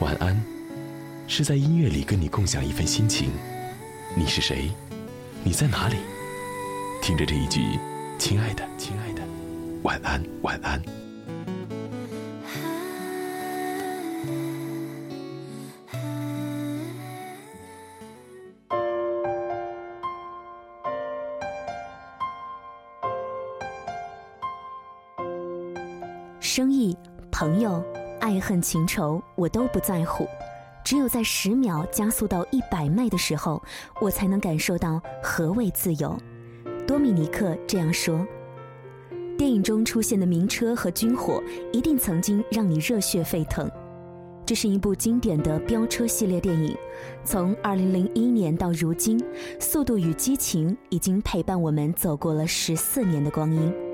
晚安，是在音乐里跟你共享一份心情。你是谁？你在哪里？听着这一句，亲爱的，亲爱的，晚安，晚安。生意、朋友、爱恨情仇，我都不在乎。只有在十秒加速到一百迈的时候，我才能感受到何谓自由。多米尼克这样说。电影中出现的名车和军火，一定曾经让你热血沸腾。这是一部经典的飙车系列电影，从2001年到如今，《速度与激情》已经陪伴我们走过了十四年的光阴。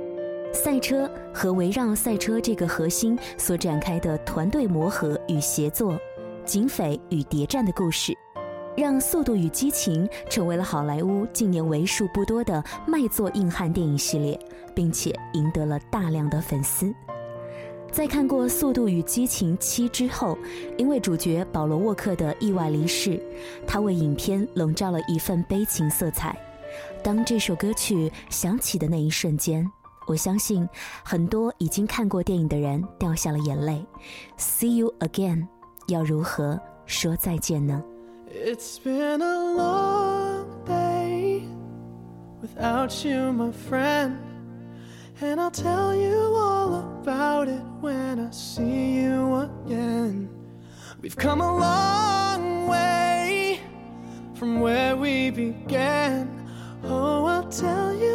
赛车和围绕赛车这个核心所展开的团队磨合与协作、警匪与谍战的故事，让《速度与激情》成为了好莱坞近年为数不多的卖座硬汉电影系列，并且赢得了大量的粉丝。在看过《速度与激情七》之后，因为主角保罗·沃克的意外离世，他为影片笼罩了一份悲情色彩。当这首歌曲响起的那一瞬间。我相信很多已经看过电影的人掉下了眼泪。See you again，要如何说再见呢？It's been a long day without you, my friend, and I'll tell you all about it when I see you again. We've come a long way from where we began. Oh, I'll tell you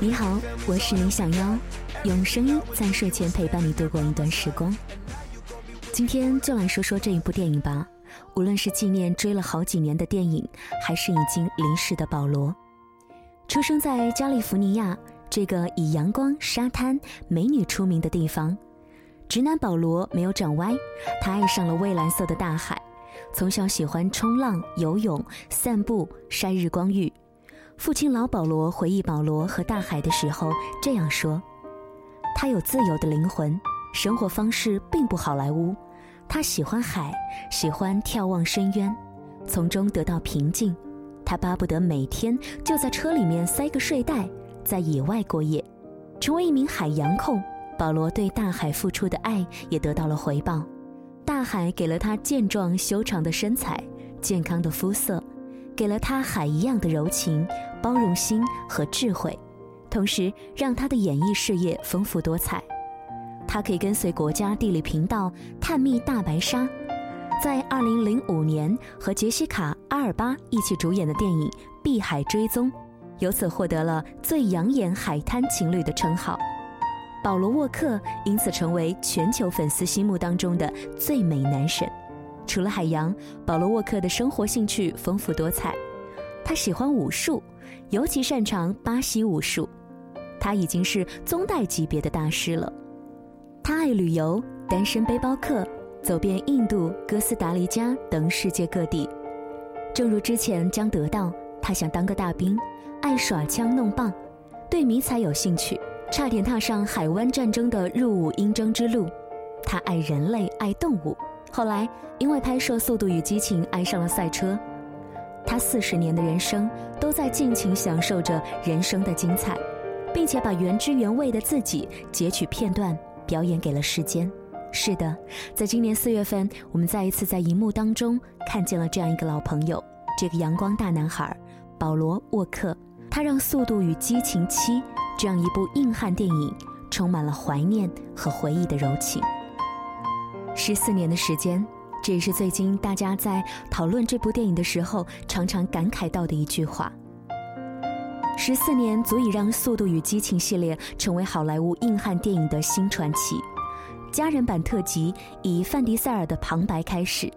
你好，我是林小妖，用声音在睡前陪伴你度过一段时光。今天就来说说这一部电影吧。无论是纪念追了好几年的电影，还是已经离世的保罗，出生在加利福尼亚这个以阳光、沙滩、美女出名的地方，直男保罗没有长歪，他爱上了蔚蓝色的大海，从小喜欢冲浪、游泳、散步、晒日光浴。父亲老保罗回忆保罗和大海的时候这样说：“他有自由的灵魂，生活方式并不好莱坞。他喜欢海，喜欢眺望深渊，从中得到平静。他巴不得每天就在车里面塞个睡袋，在野外过夜，成为一名海洋控。保罗对大海付出的爱也得到了回报，大海给了他健壮修长的身材，健康的肤色。”给了他海一样的柔情、包容心和智慧，同时让他的演艺事业丰富多彩。他可以跟随国家地理频道探秘大白鲨，在2005年和杰西卡·阿尔巴一起主演的电影《碧海追踪》，由此获得了最养眼海滩情侣的称号。保罗·沃克因此成为全球粉丝心目当中的最美男神。除了海洋，保罗沃克的生活兴趣丰富多彩。他喜欢武术，尤其擅长巴西武术。他已经是宗代级别的大师了。他爱旅游，单身背包客，走遍印度、哥斯达黎加等世界各地。正如之前将得到，他想当个大兵，爱耍枪弄棒，对迷彩有兴趣，差点踏上海湾战争的入伍应征之路。他爱人类，爱动物。后来，因为拍摄《速度与激情》，爱上了赛车。他四十年的人生都在尽情享受着人生的精彩，并且把原汁原味的自己截取片段表演给了世间。是的，在今年四月份，我们再一次在荧幕当中看见了这样一个老朋友，这个阳光大男孩保罗·沃克。他让《速度与激情七》这样一部硬汉电影充满了怀念和回忆的柔情。十四年的时间，这也是最近大家在讨论这部电影的时候常常感慨到的一句话。十四年足以让《速度与激情》系列成为好莱坞硬汉电影的新传奇。家人版特辑以范迪塞尔的旁白开始：“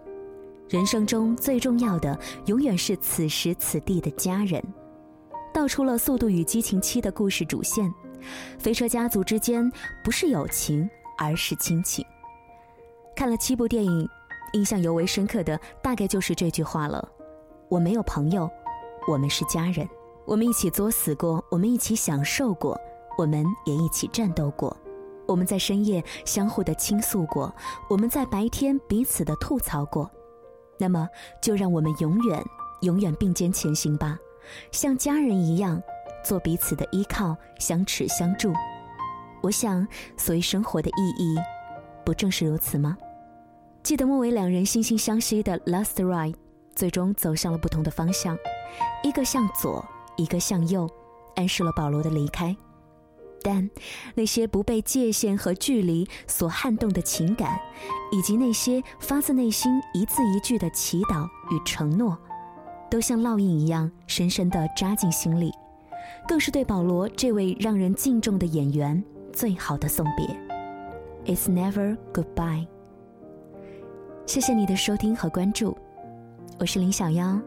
人生中最重要的，永远是此时此地的家人。”道出了《速度与激情七》的故事主线：飞车家族之间不是友情，而是亲情。看了七部电影，印象尤为深刻的大概就是这句话了：“我没有朋友，我们是家人。”我们一起作死过，我们一起享受过，我们也一起战斗过。我们在深夜相互的倾诉过，我们在白天彼此的吐槽过。那么，就让我们永远、永远并肩前行吧，像家人一样，做彼此的依靠，相持相助。我想，所以生活的意义，不正是如此吗？记得末尾两人惺惺相惜的 last ride，最终走向了不同的方向，一个向左。一个向右，暗示了保罗的离开。但那些不被界限和距离所撼动的情感，以及那些发自内心一字一句的祈祷与承诺，都像烙印一样深深地扎进心里，更是对保罗这位让人敬重的演员最好的送别。It's never goodbye。谢谢你的收听和关注，我是林小妖。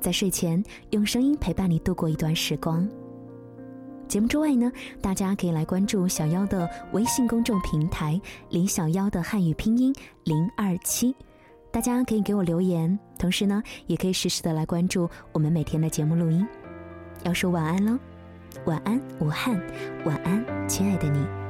在睡前用声音陪伴你度过一段时光。节目之外呢，大家可以来关注小妖的微信公众平台“林小妖”的汉语拼音零二七，大家可以给我留言，同时呢，也可以实时的来关注我们每天的节目录音。要说晚安喽，晚安武汉，晚安亲爱的你。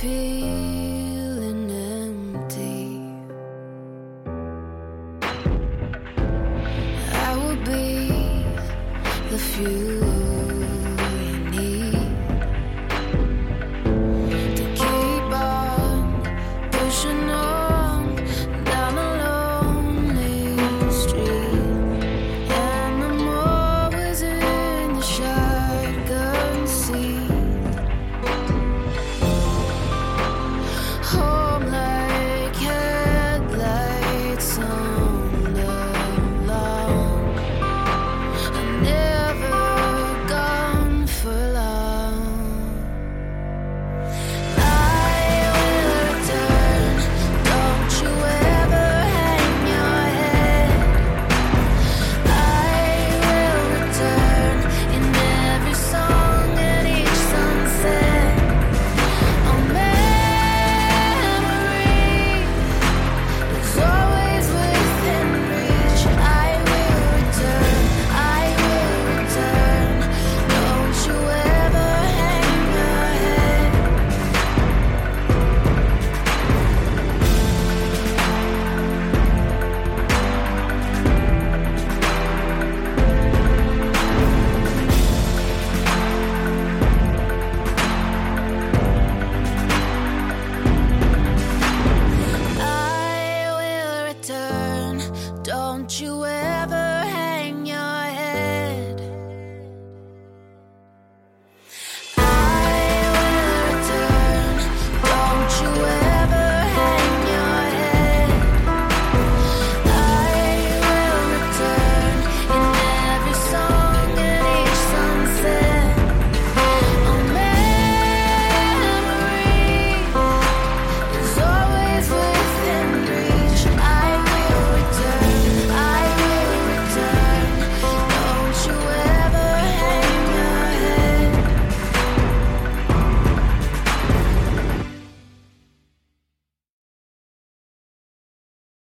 feeling empty. I will be the fuel.